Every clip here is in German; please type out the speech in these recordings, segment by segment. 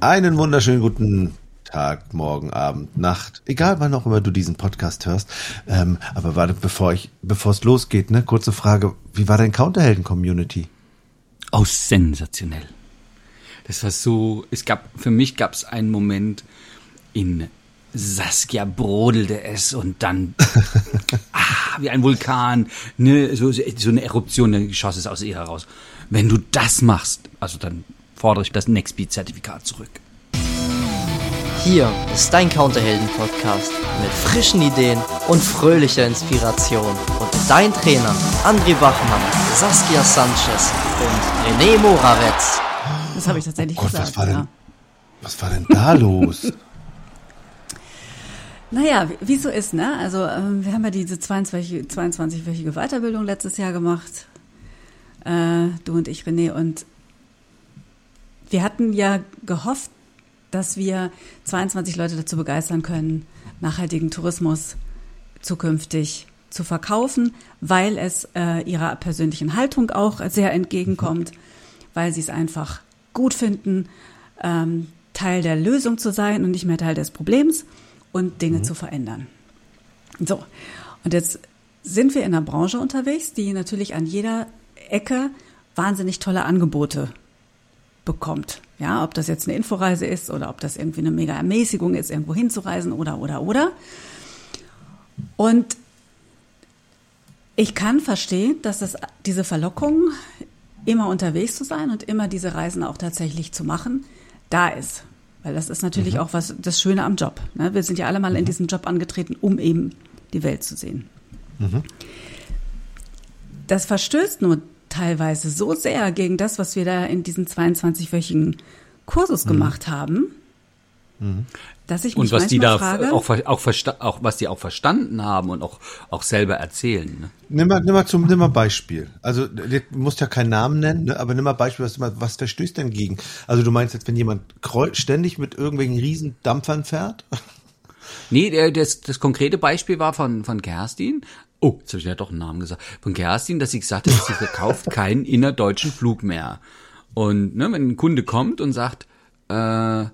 Einen wunderschönen guten Tag, Morgen, Abend, Nacht, egal wann auch immer du diesen Podcast hörst. Ähm, aber warte, bevor ich, bevor es losgeht, ne, kurze Frage: Wie war dein Counterhelden-Community? Oh, sensationell. Das war so. Es gab für mich gab es einen Moment in Saskia brodelte es und dann ah, wie ein Vulkan, ne, so, so eine Eruption, dann schoss es aus ihr heraus. Wenn du das machst, also dann fordere ich das Nextbeat-Zertifikat zurück. Hier ist dein Counterhelden-Podcast mit frischen Ideen und fröhlicher Inspiration. Und dein Trainer André Bachmann, Saskia Sanchez und René Moravetz. Das habe ich tatsächlich Gott, gesagt. was war denn, ja. was war denn da los? Naja, wie wie so ist, ne? Also ähm, wir haben ja diese 22 22-wöchige Weiterbildung letztes Jahr gemacht. Äh, du und ich, René. Und wir hatten ja gehofft, dass wir 22 Leute dazu begeistern können, nachhaltigen Tourismus zukünftig zu verkaufen, weil es äh, ihrer persönlichen Haltung auch sehr entgegenkommt, weil sie es einfach gut finden, ähm, Teil der Lösung zu sein und nicht mehr Teil des Problems und Dinge zu verändern. So, und jetzt sind wir in einer Branche unterwegs, die natürlich an jeder Ecke wahnsinnig tolle Angebote bekommt. Ja, ob das jetzt eine Inforeise ist oder ob das irgendwie eine mega Ermäßigung ist, irgendwo hinzureisen oder, oder, oder. Und ich kann verstehen, dass das, diese Verlockung, immer unterwegs zu sein und immer diese Reisen auch tatsächlich zu machen, da ist. Weil das ist natürlich auch was, das Schöne am Job. Ne? Wir sind ja alle mal in diesen Job angetreten, um eben die Welt zu sehen. Das verstößt nur teilweise so sehr gegen das, was wir da in diesen 22-wöchigen Kursus gemacht haben, dass ich mich Und was die da manchmal frage, auch, auch, auch was die auch verstanden haben und auch, auch selber erzählen. Ne? Nimm mal, nimm mal zum, nimm mal Beispiel. Also, du musst ja keinen Namen nennen, ne? aber nimm mal Beispiel, was, was verstößt denn gegen? Also, du meinst jetzt, wenn jemand ständig mit irgendwelchen riesen Dampfern fährt? Nee, der, das, das konkrete Beispiel war von, von Kerstin. Oh, jetzt habe ich ja doch einen Namen gesagt. Von Kerstin, dass sie gesagt hat, sie verkauft keinen innerdeutschen Flug mehr. Und ne, wenn ein Kunde kommt und sagt, äh,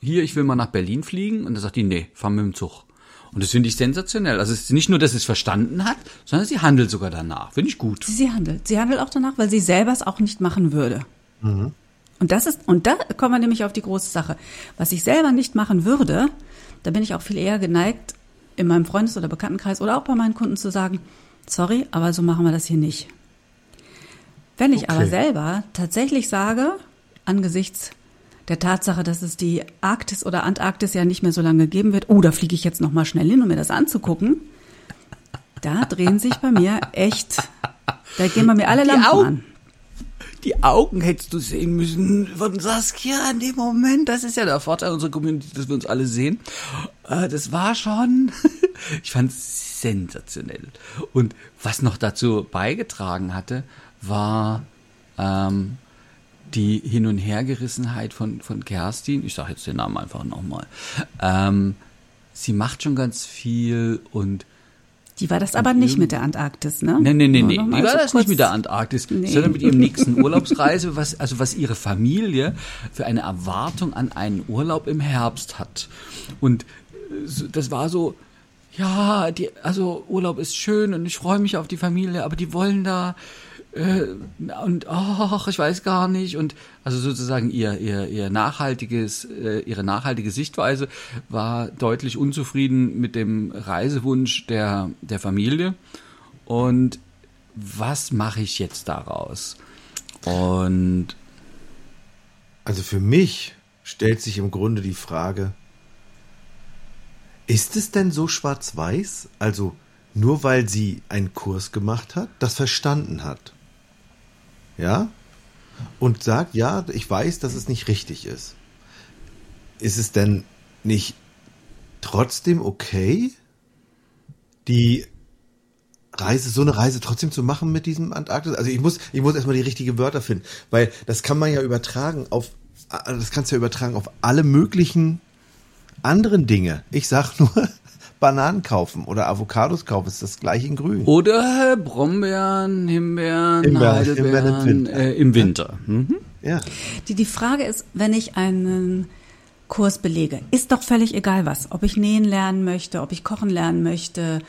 hier, ich will mal nach Berlin fliegen, und dann sagt die, nee, fahr mit dem Zug. Und das finde ich sensationell. Also es ist nicht nur, dass sie es verstanden hat, sondern sie handelt sogar danach. Finde ich gut. Sie, sie handelt. Sie handelt auch danach, weil sie selber es auch nicht machen würde. Und das ist, und da kommen wir nämlich auf die große Sache. Was ich selber nicht machen würde, da bin ich auch viel eher geneigt, in meinem Freundes- oder Bekanntenkreis oder auch bei meinen Kunden zu sagen, sorry, aber so machen wir das hier nicht. Wenn ich aber Okay. selber tatsächlich sage, angesichts der Tatsache, dass es die Arktis oder Antarktis ja nicht mehr so lange geben wird, oh, da fliege ich jetzt noch mal schnell hin, um mir das anzugucken, da drehen sich bei mir echt, da gehen bei mir alle Die Lampen an. Die Augen hättest du sehen müssen von Saskia in dem Moment. Das ist ja der Vorteil unserer Community, dass wir uns alle sehen. Äh, Das war schon, ich fand es sensationell. Und was noch dazu beigetragen hatte, war ähm, die Hin- und Hergerissenheit von, von Kerstin. Ich sage jetzt den Namen einfach nochmal. Ähm, sie macht schon ganz viel und Die war das aber nicht mit der Antarktis, ne? Nee, nee, nee, nee. Die war so das nicht mit der Antarktis, Nee. sondern mit ihrem nächsten Urlaubsreise, was, also was ihre Familie für eine Erwartung an einen Urlaub im Herbst hat. Und äh, das war so, ja, die, also Urlaub ist schön und ich freue mich auf die Familie, aber die wollen da äh, und ach, ich weiß gar nicht und also sozusagen ihr ihr ihr nachhaltiges äh, ihre nachhaltige Sichtweise war deutlich unzufrieden mit dem Reisewunsch der der Familie und was mache ich jetzt daraus? Und Also für mich stellt sich im Grunde die Frage, ist es denn so schwarz-weiß? Also nur weil sie einen Kurs gemacht hat, das verstanden hat. Ja? Und sagt, ja, ich weiß, dass es nicht richtig ist. Ist es denn nicht trotzdem okay, die Reise, so eine Reise trotzdem zu machen mit diesem Antarktis? Also ich muss, ich muss erstmal die richtigen Wörter finden, weil das kann man ja übertragen auf, das kannst du ja übertragen auf alle möglichen anderen Dinge. Ich sag nur, Bananen kaufen oder Avocados kaufen, ist das gleiche in grün. oder Brombeeren, Himbeeren, Himbeeren, Heidelbeeren im Winter. Äh, im Winter. Mhm. Ja. Die, die Frage ist, wenn ich einen Kurs belege, ist doch völlig egal was. Ob ich nähen lernen möchte, ob ich kochen lernen möchte,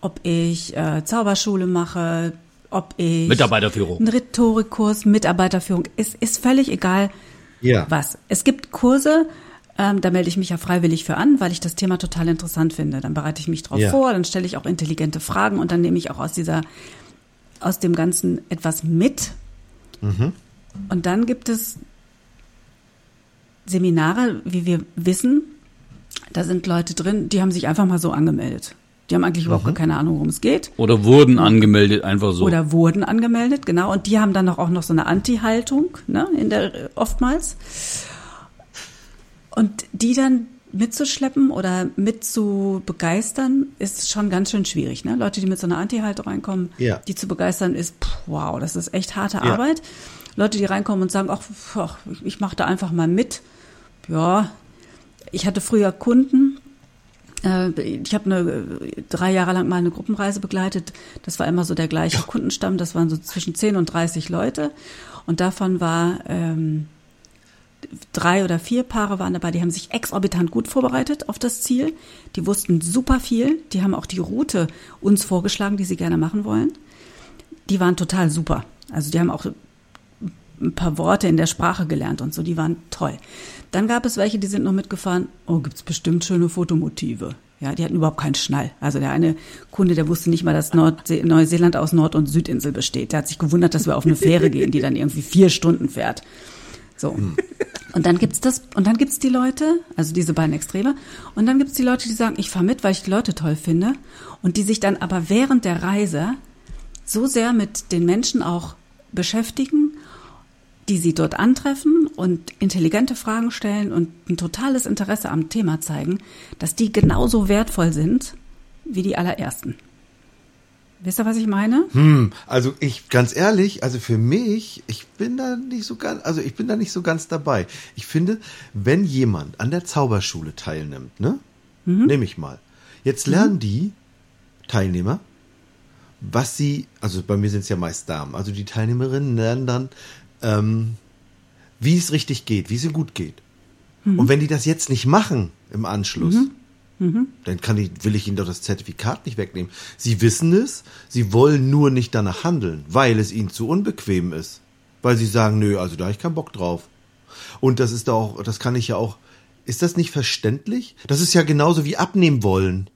ob ich äh, Zauberschule mache, ob ich Mitarbeiterführung. einen Rhetorikkurs, Mitarbeiterführung, ist, ist völlig egal Ja. was. Es gibt Kurse, ähm, da melde ich mich ja freiwillig für an, weil ich das Thema total interessant finde. Dann bereite ich mich drauf Ja. vor, dann stelle ich auch intelligente Fragen und dann nehme ich auch aus dieser, aus dem Ganzen etwas mit. Und dann gibt es Seminare, wie wir wissen, da sind Leute drin, die haben sich einfach mal so angemeldet. Die haben eigentlich überhaupt gar keine Ahnung, worum es geht. Oder wurden angemeldet, einfach so. Oder wurden angemeldet, genau. Und die haben dann auch noch so eine Anti-Haltung, ne, in der, oftmals. Und die dann mitzuschleppen oder mit zu begeistern, ist schon ganz schön schwierig. Ne? Leute, die mit so einer Anti-Haltung reinkommen, Ja. die zu begeistern, ist, pff, wow, das ist echt harte Ja. Arbeit. Leute, die reinkommen und sagen, ach, ach ich, ich mache da einfach mal mit. Ja, ich hatte früher Kunden, äh, ich habe eine drei Jahre lang mal eine Gruppenreise begleitet. Das war immer so der gleiche Kundenstamm. Das waren so zwischen 10 und 30 Leute. Und davon war ähm, drei oder vier Paare waren dabei, die haben sich exorbitant gut vorbereitet auf das Ziel. Die wussten super viel. Die haben auch die Route uns vorgeschlagen, die sie gerne machen wollen. Die waren total super. Also die haben auch ein paar Worte in der Sprache gelernt und so, die waren toll. Dann gab es welche, die sind noch mitgefahren, oh, gibt's bestimmt schöne Fotomotive. Ja, die hatten überhaupt keinen Schnall. Also der eine Kunde, der wusste nicht mal, dass Nordsee Neuseeland aus Nord- und Südinsel besteht. Der hat sich gewundert, dass wir auf eine Fähre gehen, die dann irgendwie vier Stunden fährt. So. Und dann gibt's das, und dann gibt's die Leute, also diese beiden Extreme, und dann gibt's die Leute, die sagen, ich fahr mit, weil ich die Leute toll finde, und die sich dann aber während der Reise so sehr mit den Menschen auch beschäftigen, die sie dort antreffen und intelligente Fragen stellen und ein totales Interesse am Thema zeigen, dass die genauso wertvoll sind wie die allerersten. Wisst ihr, was ich meine? Hm, also ich ganz ehrlich, also für mich, ich bin da nicht so ganz, also ich bin da nicht so ganz dabei. Ich finde, wenn jemand an der Zauberschule teilnimmt, ne, nehme ich mal. Jetzt lernen die Teilnehmer, was sie, also bei mir sind es ja meist Damen, also die Teilnehmerinnen lernen dann, ähm, wie es richtig geht, wie es ihnen gut geht. Und wenn die das jetzt nicht machen im Anschluss, dann kann ich, will ich ihnen doch das Zertifikat nicht wegnehmen. Sie wissen es, sie wollen nur nicht danach handeln, weil es ihnen zu unbequem ist. Weil sie sagen, nö, also da hab ich keinen Bock drauf. Und das ist doch auch, das kann ich ja auch, ist das nicht verständlich? Das ist ja genauso wie abnehmen wollen.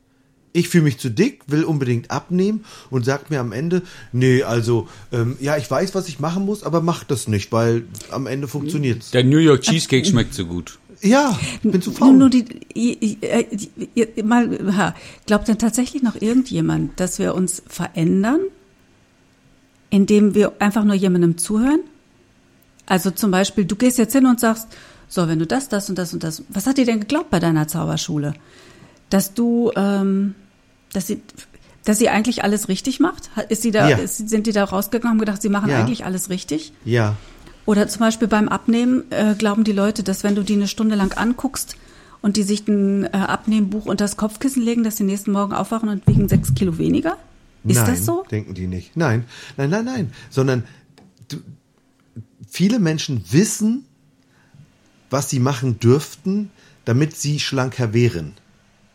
Ich fühle mich zu dick, will unbedingt abnehmen und sagt mir am Ende, nee, also, ähm, ja, ich weiß, was ich machen muss, aber mach das nicht, weil am Ende funktioniert's. Der New York Cheesecake schmeckt so gut. Ja, bin zu Nur, faul. nur die, i- i- äh, die, i- mal, ha, glaubt denn tatsächlich noch irgendjemand, dass wir uns verändern, indem wir einfach nur jemandem zuhören? Also zum Beispiel, du gehst jetzt hin und sagst, so, wenn du das, das und das und das, was hat dir denn geglaubt bei deiner Zauberschule? Dass du, ähm, dass sie, dass sie eigentlich alles richtig macht? Ist sie da, Ja. ist, sind die da rausgegangen und haben gedacht, sie machen Ja. eigentlich alles richtig? ja. Oder zum Beispiel beim Abnehmen äh, glauben die Leute, dass wenn du die eine Stunde lang anguckst und die sich ein äh, Abnehmbuch unter das Kopfkissen legen, dass die nächsten Morgen aufwachen und wiegen sechs Kilo weniger? Ist nein, das so? denken die nicht. Nein, nein, nein, nein. Sondern du, viele Menschen wissen, was sie machen dürften, damit sie schlanker wären.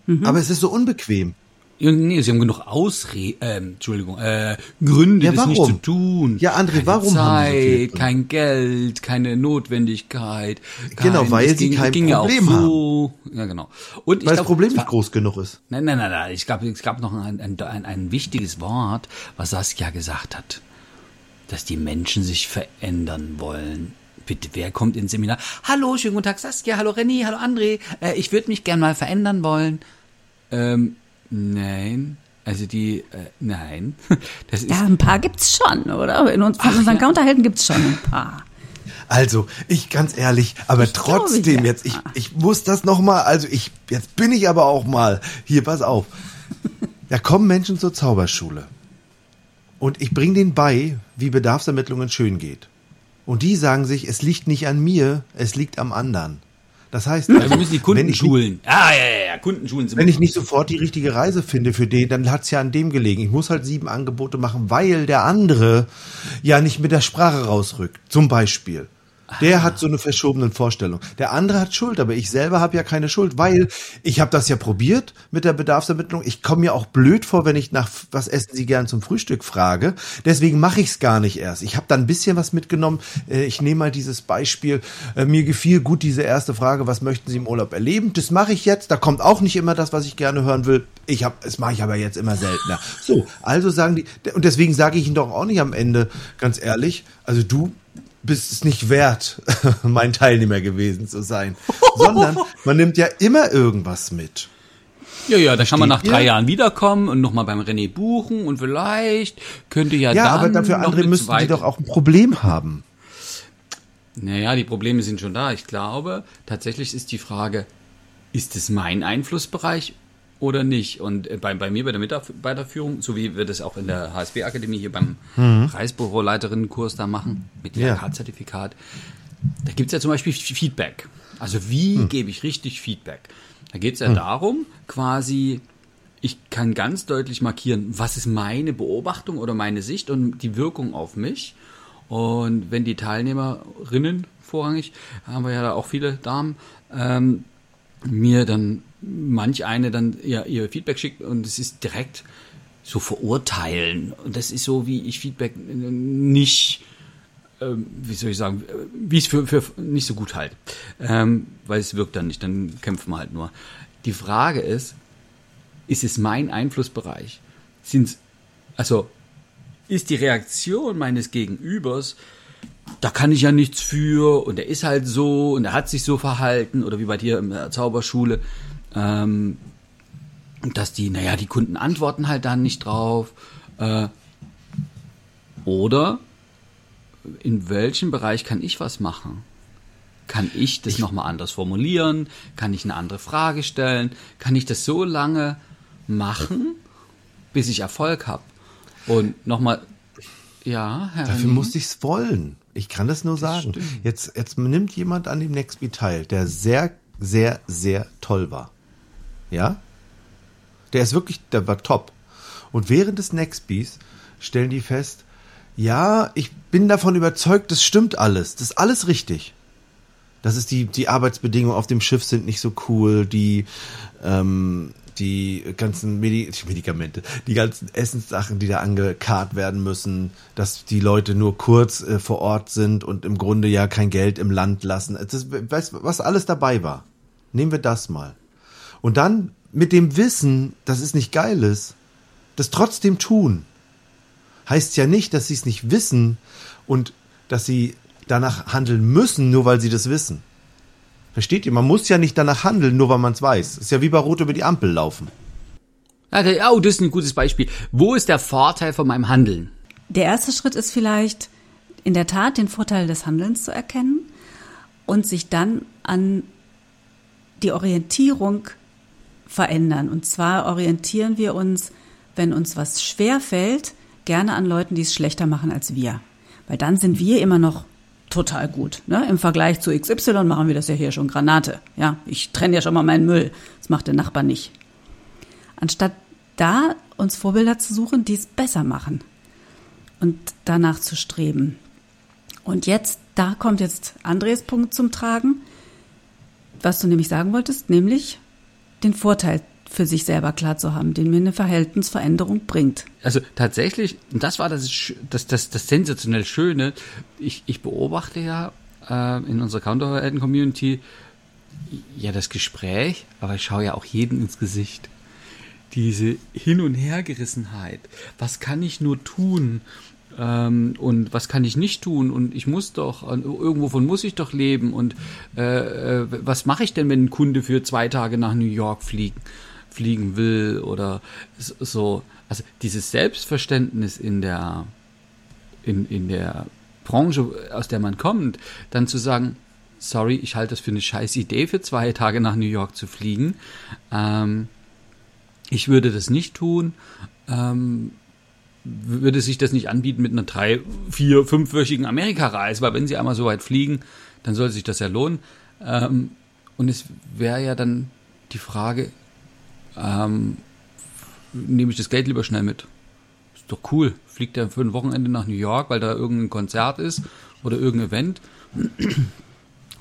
Mhm. Aber es ist so unbequem. Ja, Nee, sie haben genug Ausre ähm, Entschuldigung, äh, Gründe, Ja, das nicht zu tun. Ja, André, warum haben sie so Zeit, kein Geld, keine Notwendigkeit. Genau, kein, weil es sie ging, kein ging ja Problem so. Ja, genau. Und ich Weil glaub, das Problem nicht groß genug ist. Nein, nein, nein, nein. Ich glaube, es gab noch ein, ein, ein, ein wichtiges Wort, was Saskia gesagt hat. Dass die Menschen sich verändern wollen. Bitte, wer kommt ins Seminar? Hallo, schönen guten Tag, Saskia. Hallo, Renny. Hallo, André. Äh, ich würde mich gern mal verändern wollen. Ähm, nein. Also die, äh, nein. Das ist, Ja, ein paar gibt's schon, oder? In uns, von unseren ja. Counterhelden gibt's schon ein paar. Also, ich ganz ehrlich, aber Ich trotzdem ja. jetzt, ich, ich muss das noch mal, also ich, jetzt bin ich aber auch mal, hier, pass auf. Da kommen Menschen zur Zauberschule. Und ich bringe denen bei, wie Bedarfsermittlungen schön geht. Und die sagen sich, es liegt nicht an mir, es liegt am anderen. Das heißt, also, wir müssen die Kunden schulen. Ja, ja, ja, ja, Kunden schulen. wenn ich nicht sofort die richtige Reise finde für den, dann hat's ja an dem gelegen. Ich muss halt sieben Angebote machen, weil der andere ja nicht mit der Sprache rausrückt. Zum Beispiel. Der hat so eine verschobenen Vorstellung. Der andere hat Schuld, aber ich selber habe ja keine Schuld, weil ich habe das ja probiert mit der Bedarfsermittlung. Ich komme mir auch blöd vor, wenn ich nach was essen Sie gern zum Frühstück frage. Deswegen mache ich es gar nicht erst. Ich habe da ein bisschen was mitgenommen. Äh, ich nehme mal dieses Beispiel. Äh, mir gefiel gut diese erste Frage, was möchten Sie im Urlaub erleben? Das mache ich jetzt. Da kommt auch nicht immer das, was ich gerne hören will. Ich habe, das mache ich aber jetzt immer seltener. So, also sagen die und deswegen sage ich Ihnen doch auch nicht am Ende ganz ehrlich. Also du bist es nicht wert, mein Teilnehmer gewesen zu sein, sondern man nimmt ja immer irgendwas mit. Ja, ja, da kann man nach drei ihr? Jahren wiederkommen und nochmal beim René buchen und vielleicht könnte ja, Ja, dann aber dafür andere müssten die doch auch ein Problem haben. Naja, die Probleme sind schon da. Ich glaube, tatsächlich ist die Frage, ist es mein Einflussbereich oder nicht? Und äh, bei, bei mir bei der Mitarbeiterführung, so wie wir das auch in der HSB-Akademie hier beim Reisbüroleiterinnen-Kurs da machen, mit. IHK-Zertifikat, da gibt es ja zum Beispiel Feedback. Also wie gebe ich richtig Feedback? Da geht es ja darum, quasi, ich kann ganz deutlich markieren, was ist meine Beobachtung oder meine Sicht und die Wirkung auf mich. Und wenn die Teilnehmerinnen vorrangig, haben wir ja da auch viele Damen, ähm, mir dann manch eine dann ihr, ihr Feedback schickt und es ist direkt so verurteilen. Und das ist so, wie ich Feedback nicht, ähm, wie soll ich sagen, wie ich es für, für nicht so gut halte. Ähm, weil es wirkt dann nicht, dann kämpfen wir halt nur. Die Frage ist, ist es mein Einflussbereich? Sind's, also ist die Reaktion meines Gegenübers, da kann ich ja nichts für und er ist halt so und er hat sich so verhalten oder wie bei dir in der Zauberschule, ähm, dass die, naja, die Kunden antworten halt dann nicht drauf. Äh, oder in welchem Bereich kann ich was machen? Kann ich das nochmal anders formulieren? Kann ich eine andere Frage stellen? Kann ich das so lange machen, bis ich Erfolg habe? Und nochmal, ja, Herr Dafür Rennie? musste ich es wollen. Ich kann das nur sagen. Jetzt, jetzt nimmt jemand an dem Nextby teil, der sehr, sehr, sehr toll war. Ja? Der ist wirklich, der war top. Und während des Nextbys stellen die fest, ja, ich bin davon überzeugt, das stimmt alles. Das ist alles richtig. Das ist die, die Arbeitsbedingungen auf dem Schiff sind nicht so cool, die, ähm, die ganzen Medi Medikamente, die ganzen Essenssachen, die da angekarrt werden müssen, dass die Leute nur kurz äh, vor Ort sind und im Grunde ja kein Geld im Land lassen. Das, weißt, was alles dabei war. Nehmen wir das mal. Und dann mit dem Wissen, dass es nicht geil ist, das trotzdem tun. Heißt ja nicht, dass sie es nicht wissen und dass sie danach handeln müssen, nur weil sie das wissen. Versteht ihr? Man muss ja nicht danach handeln, nur weil man es weiß. Ist ja wie bei Rot über die Ampel laufen. Oh, das ist ein gutes Beispiel. Wo ist der Vorteil von meinem Handeln? Der erste Schritt ist vielleicht in der Tat den Vorteil des Handelns zu erkennen und sich dann an die Orientierung verändern. Und zwar orientieren wir uns, wenn uns was schwer fällt, gerne an Leuten, die es schlechter machen als wir. Weil dann sind wir immer noch total gut. Ne? Im Vergleich zu XY machen wir das ja hier schon Granate. Ja, ich trenne ja schon mal meinen Müll. Das macht der Nachbar nicht. Anstatt da uns Vorbilder zu suchen, die es besser machen und danach zu streben. Und jetzt, da kommt jetzt Andres Punkt zum Tragen, was du nämlich sagen wolltest, nämlich den Vorteil für sich selber klar zu haben, den mir eine Verhältnisveränderung bringt. Also tatsächlich, und das war das, das, das, das sensationell Schöne, ich, ich beobachte ja äh, in unserer Counterhelden-Community ja das Gespräch, aber ich schaue ja auch jeden ins Gesicht. Diese Hin- und Hergerissenheit. Was kann ich nur tun? Ähm, und was kann ich nicht tun? Und ich muss doch, irgendwovon muss ich doch leben. Und äh, äh, was mache ich denn, wenn ein Kunde für zwei Tage nach New York fliegen, fliegen will? Oder so. Also dieses Selbstverständnis in der, in, in der Branche, aus der man kommt, dann zu sagen, sorry, ich halte das für eine scheiß Idee, für zwei Tage nach New York zu fliegen. Ähm, ich würde das nicht tun. Ähm, würde sich das nicht anbieten mit einer drei, vier, fünfwöchigen Amerikareise, weil wenn sie einmal so weit fliegen, dann soll sich das ja lohnen. Ähm, und es wäre ja dann die Frage, ähm, nehme ich das Geld lieber schnell mit? Ist doch cool. Fliegt er für ein Wochenende nach New York, weil da irgendein Konzert ist oder irgendein Event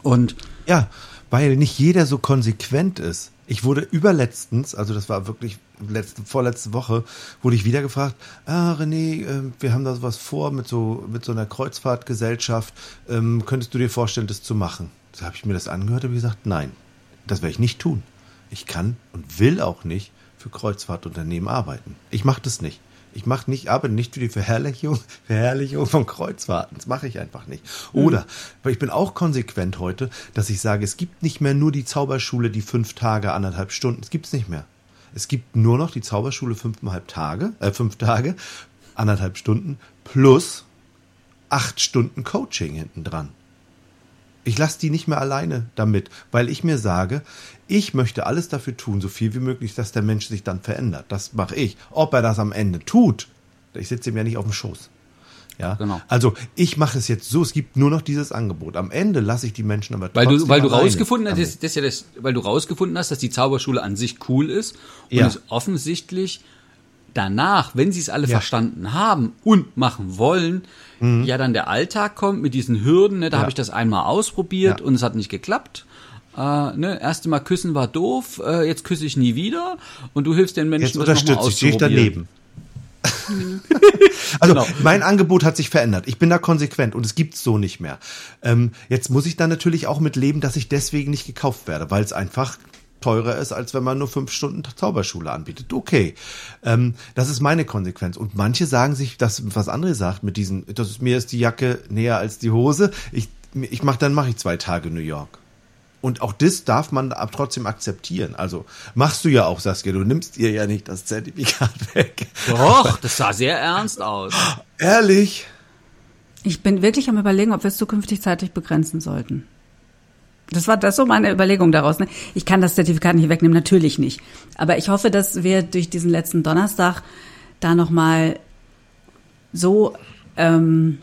Und Ja, weil nicht jeder so konsequent ist. Ich wurde überletztens, also das war wirklich letzte, vorletzte Woche, wurde ich wieder gefragt, ah René, äh, wir haben da was vor mit so, mit so einer Kreuzfahrtgesellschaft, ähm, könntest du dir vorstellen, das zu machen? Da habe ich mir das angehört und gesagt, nein, das werde ich nicht tun. Ich kann und will auch nicht für Kreuzfahrtunternehmen arbeiten. Ich mache das nicht. Ich mache nicht, arbeite nicht für die Verherrlichung, Verherrlichung von Kreuzfahrten. Das mache ich einfach nicht. Oder, weil ich bin auch konsequent heute, dass ich sage, es gibt nicht mehr nur die Zauberschule, die fünf Tage, anderthalb Stunden. Es gibt's nicht mehr. Es gibt nur noch die Zauberschule fünfeinhalb Tage, äh, fünf Tage, anderthalb Stunden plus acht Stunden Coaching hinten dran. Ich lasse die nicht mehr alleine damit, weil ich mir sage, ich möchte alles dafür tun, so viel wie möglich, dass der Mensch sich dann verändert. Das mache ich. Ob er das am Ende tut, ich sitze ihm ja nicht auf dem Schoß. Ja, Genau. Also ich mache es jetzt so, es gibt nur noch dieses Angebot. Am Ende lasse ich die Menschen aber weil trotzdem du, weil du rausgefunden hast, das, das ja das, weil du rausgefunden hast, dass die Zauberschule an sich cool ist und Ja. es offensichtlich danach, wenn sie es alle Ja. verstanden haben und machen wollen, ja dann der Alltag kommt mit diesen Hürden. Ne? Da Mhm. Ja. habe ich das einmal ausprobiert Ja. und es hat nicht geklappt. Äh, ne? Erste Mal küssen war doof, äh, jetzt küsse ich nie wieder und du hilfst den Menschen, Jetzt unterstütze ich, stehe ich auszuprobieren. daneben. also Genau. mein Angebot hat sich verändert. Ich bin da konsequent und es gibt's so nicht mehr. Ähm, jetzt muss ich da natürlich auch mit leben, dass ich deswegen nicht gekauft werde, weil es einfach teurer ist, als wenn man nur fünf Stunden Zauberschule anbietet. Okay, ähm, das ist meine Konsequenz. Und manche sagen sich, das was André sagt mit diesen, das ist mir ist die Jacke näher als die Hose. Ich ich mach dann mache ich zwei Tage New York. Und auch das darf man ab trotzdem akzeptieren. Also machst du ja auch, Saskia, du nimmst ihr ja nicht das Zertifikat weg. Doch, das sah sehr ernst aus. Ehrlich? Ich bin wirklich am überlegen, ob wir es zukünftig zeitlich begrenzen sollten. Das war das so meine Überlegung daraus. Ne? Ich kann das Zertifikat nicht wegnehmen, natürlich nicht. Aber ich hoffe, dass wir durch diesen letzten Donnerstag da nochmal so ähm,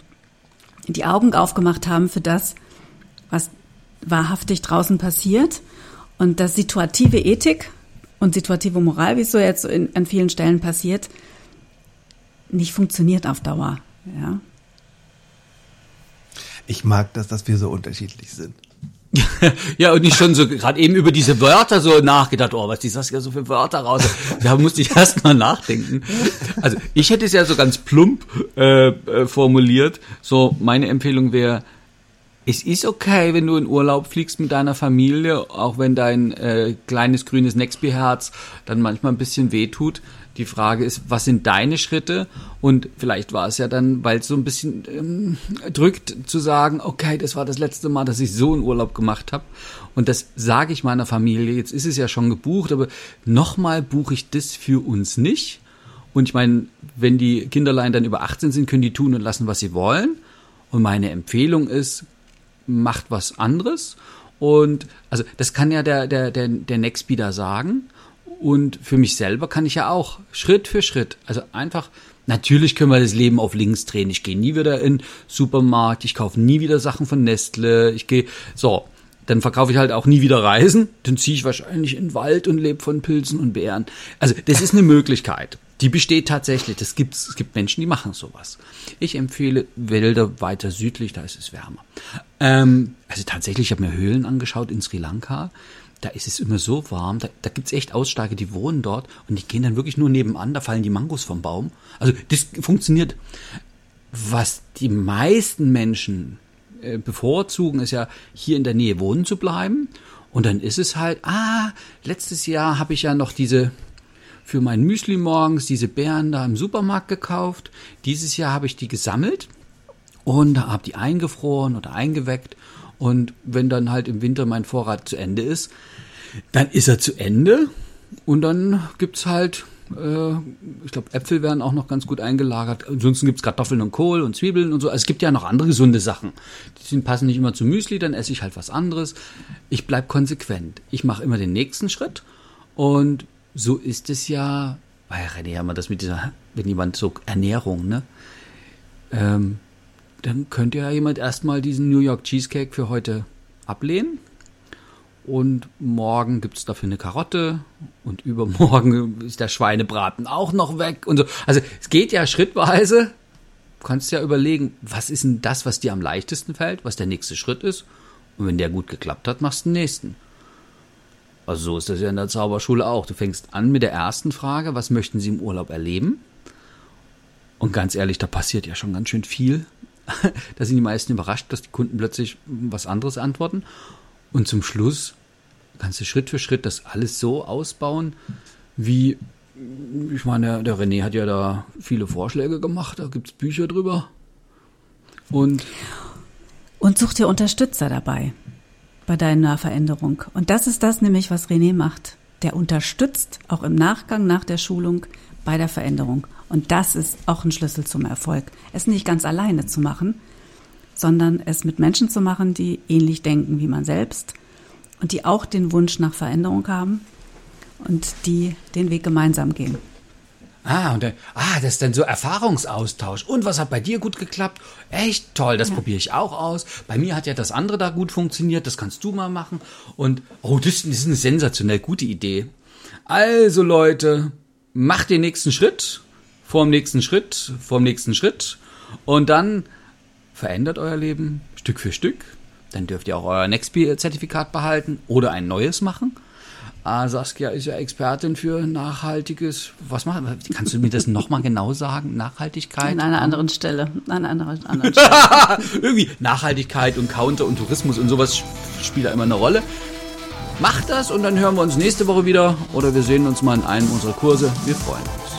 die Augen aufgemacht haben für das, was wahrhaftig draußen passiert und dass situative Ethik und situative Moral, wie es so jetzt in, an vielen Stellen passiert, nicht funktioniert auf Dauer. Ja. Ich mag das, dass wir so unterschiedlich sind. Ja, und ich schon so gerade eben über diese Wörter so nachgedacht, oh, was die Saskia so für Wörter raus. Da musste ich erst mal nachdenken. Also ich hätte es ja so ganz plump äh, äh, formuliert. So, meine Empfehlung wäre, es ist okay, wenn du in Urlaub fliegst mit deiner Familie, auch wenn dein äh, kleines grünes Nextby-Herz dann manchmal ein bisschen wehtut. Die Frage ist, was sind deine Schritte? Und vielleicht war es ja dann, weil es so ein bisschen ähm, drückt, zu sagen, okay, das war das letzte Mal, dass ich so einen Urlaub gemacht habe. Und das sage ich meiner Familie. Jetzt ist es ja schon gebucht, aber nochmal buche ich das für uns nicht. Und ich meine, wenn die Kinderlein dann über 18 sind, können die tun und lassen, was sie wollen. Und meine Empfehlung ist, macht was anderes. Und also das kann ja der, der, der, der Nextbeater sagen. Und für mich selber kann ich ja auch Schritt für Schritt, also einfach, natürlich können wir das Leben auf links drehen. Ich gehe nie wieder in Supermarkt, ich kaufe nie wieder Sachen von Nestle, ich gehe, so, dann verkaufe ich halt auch nie wieder Reisen, dann ziehe ich wahrscheinlich in den Wald und lebe von Pilzen und Beeren. Also das ist eine Möglichkeit. Die besteht tatsächlich. Das gibt's, es gibt Menschen, die machen sowas. Ich empfehle Wälder weiter südlich, da ist es wärmer. Ähm, also tatsächlich, ich habe mir Höhlen angeschaut in Sri Lanka. Da ist es immer so warm. Da, da gibt's echt Aussteiger, die wohnen dort und die gehen dann wirklich nur nebenan. Da fallen die Mangos vom Baum. Also das funktioniert. Was die meisten Menschen äh, bevorzugen, ist ja hier in der Nähe wohnen zu bleiben. Und dann ist es halt, ah, letztes Jahr habe ich ja noch diese für mein Müsli morgens diese Beeren da im Supermarkt gekauft. Dieses Jahr habe ich die gesammelt und habe die eingefroren oder eingeweckt. Und wenn dann halt im Winter mein Vorrat zu Ende ist, dann ist er zu Ende. Und dann gibt's halt, äh, ich glaube, Äpfel werden auch noch ganz gut eingelagert. Ansonsten gibt's Kartoffeln und Kohl und Zwiebeln und so. Also es gibt ja noch andere gesunde Sachen. Die passen nicht immer zu Müsli, dann esse ich halt was anderes. Ich bleib konsequent. Ich mache immer den nächsten Schritt. Und so ist es ja, weil René haben wir das mit dieser, wenn jemand so Ernährung, ne? Ähm, dann könnte ja jemand erstmal diesen New York Cheesecake für heute ablehnen. Und morgen gibt's dafür eine Karotte und übermorgen ist der Schweinebraten auch noch weg und so. Also es geht ja schrittweise kannst ja überlegen, was ist denn das, was dir am leichtesten fällt, was der nächste Schritt ist. Und wenn der gut geklappt hat, machst du den nächsten. Also so ist das ja in der Zauberschule auch. Du fängst an mit der ersten Frage, was möchten Sie im Urlaub erleben? Und ganz ehrlich, da passiert ja schon ganz schön viel. Da sind die meisten überrascht, dass die Kunden plötzlich was anderes antworten. Und zum Schluss kannst du Schritt für Schritt das alles so ausbauen, wie, ich meine, der René hat ja da viele Vorschläge gemacht, da gibt es Bücher drüber. Und, Und such dir Unterstützer dabei bei deiner Veränderung. Und das ist das nämlich, was René macht. Der unterstützt auch im Nachgang nach der Schulung bei der Veränderung. Und das ist auch ein Schlüssel zum Erfolg. Es nicht ganz alleine zu machen, sondern es mit Menschen zu machen, die ähnlich denken wie man selbst und die auch den Wunsch nach Veränderung haben und die den Weg gemeinsam gehen. Ah, und dann, ah, das ist dann so Erfahrungsaustausch. Und was hat bei dir gut geklappt? Echt toll, das probiere ich auch aus. Bei mir hat ja das andere da gut funktioniert, das kannst du mal machen. Und, oh, das, das ist eine sensationell gute Idee. Also Leute, macht den nächsten Schritt, vorm nächsten Schritt, vorm nächsten Schritt. Und dann verändert euer Leben Stück für Stück. Dann dürft ihr auch euer Nextpeer-Zertifikat behalten oder ein neues machen. Ah, Saskia ist ja Expertin für nachhaltiges. Was macht? Kannst du mir das nochmal genau sagen? Nachhaltigkeit? An einer anderen Stelle. An einer anderen Stelle. Irgendwie Nachhaltigkeit und Counter und Tourismus und sowas spielt da immer eine Rolle. Macht das und dann hören wir uns nächste Woche wieder oder wir sehen uns mal in einem unserer Kurse. Wir freuen uns.